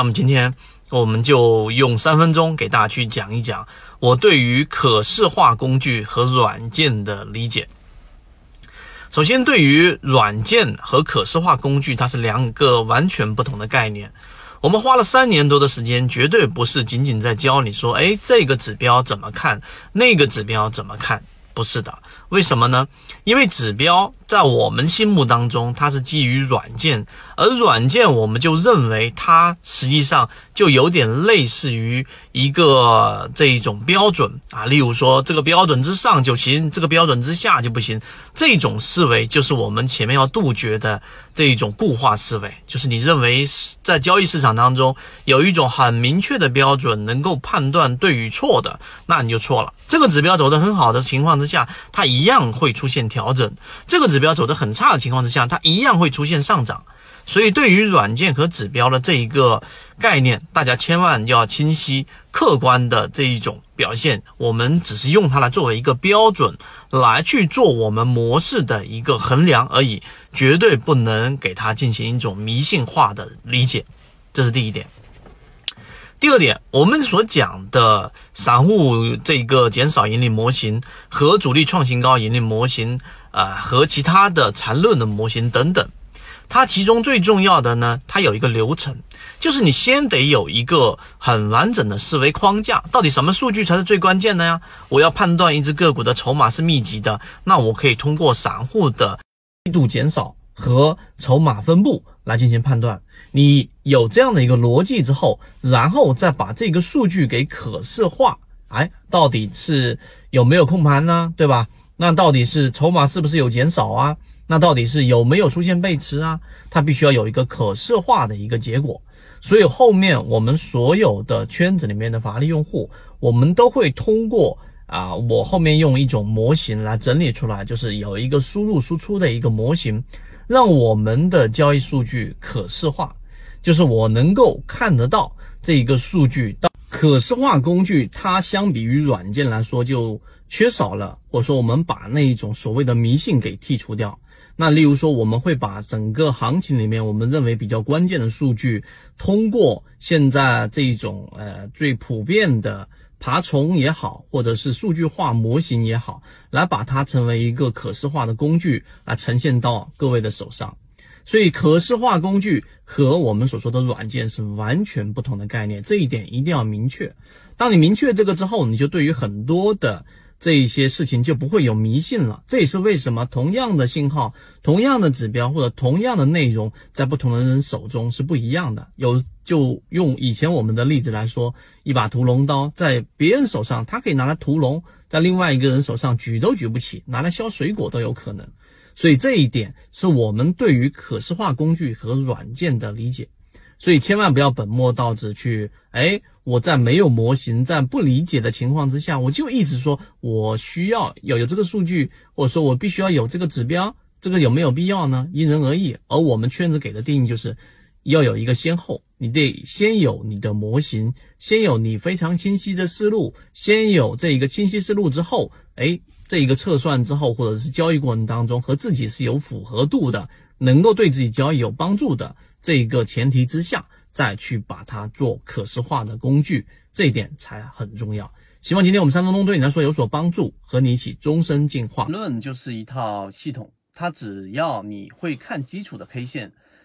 那么今天我们就用三分钟给大家去讲一讲我对于可视化工具和软件的理解。首先，对于软件和可视化工具，它是两个完全不同的概念。我们花了三年多的时间，绝对不是仅仅在教你说，哎，这个指标怎么看，那个指标怎么看，不是的。为什么呢？因为指标在我们心目当中，它是基于软件，而软件我们就认为它实际上就有点类似于一个这一种标准啊。例如说，这个标准之上就行，这个标准之下就不行。这种思维就是我们前面要杜绝的这一种固化思维，就是你认为在交易市场当中有一种很明确的标准，能够判断对与错的，那你就错了。这个指标走得很好的情况之下，它一样会出现调整；这个指标走得很差的情况之下，它一样会出现上涨。所以，对于软件和指标的这一个概念，大家千万要清晰、客观的这一种表现。我们只是用它来作为一个标准，来去做我们模式的一个衡量而已，绝对不能给它进行一种迷信化的理解。这是第一点。第二点，我们所讲的散户这个减少盈利模型和主力创新高盈利模型，啊，和其他的缠论的模型等等，它其中最重要的呢，它有一个流程，就是你先得有一个很完整的思维框架。到底什么数据才是最关键的呀？我要判断一只个股的筹码是密集的，那我可以通过散户的力度减少和筹码分布来进行判断。你有这样的一个逻辑之后，然后再把这个数据给可视化，哎，到底是有没有控盘呢？对吧？那到底是筹码是不是有减少啊？那到底是有没有出现背驰啊？它必须要有一个可视化的一个结果。所以后面我们所有的圈子里面的法律用户，我们都会通过啊，我后面用一种模型来整理出来，就是有一个输入输出的一个模型，让我们的交易数据可视化。就是我能够看得到这一个数据，到可视化工具，它相比于软件来说就缺少了，或者说我们把那一种所谓的迷信给剔除掉。那例如说，我们会把整个行情里面我们认为比较关键的数据，通过现在这一种呃最普遍的爬虫也好，或者是数据化模型也好，来把它成为一个可视化的工具来呈现到各位的手上。所以，可视化工具和我们所说的软件是完全不同的概念，这一点一定要明确。当你明确这个之后，你就对于很多的这一些事情就不会有迷信了。这也是为什么同样的信号、同样的指标或者同样的内容，在不同的人手中是不一样的。有就用以前我们的例子来说，一把屠龙刀在别人手上，它可以拿来屠龙；在另外一个人手上，举都举不起，拿来削水果都有可能。所以这一点是我们对于可视化工具和软件的理解，所以千万不要本末倒置去，哎，我在没有模型、在不理解的情况之下，我就一直说我需要有有这个数据，或者说我必须要有这个指标，这个有没有必要呢？因人而异。而我们圈子给的定义就是。要有一个先后，你得先有你的模型，先有你非常清晰的思路，先有这一个清晰思路之后，哎，这一个测算之后，或者是交易过程当中和自己是有符合度的，能够对自己交易有帮助的这一个前提之下，再去把它做可视化的工具，这一点才很重要。希望今天我们三分钟对你来说有所帮助，和你一起终身进化。论就是一套系统，它只要你会看基础的 K 线。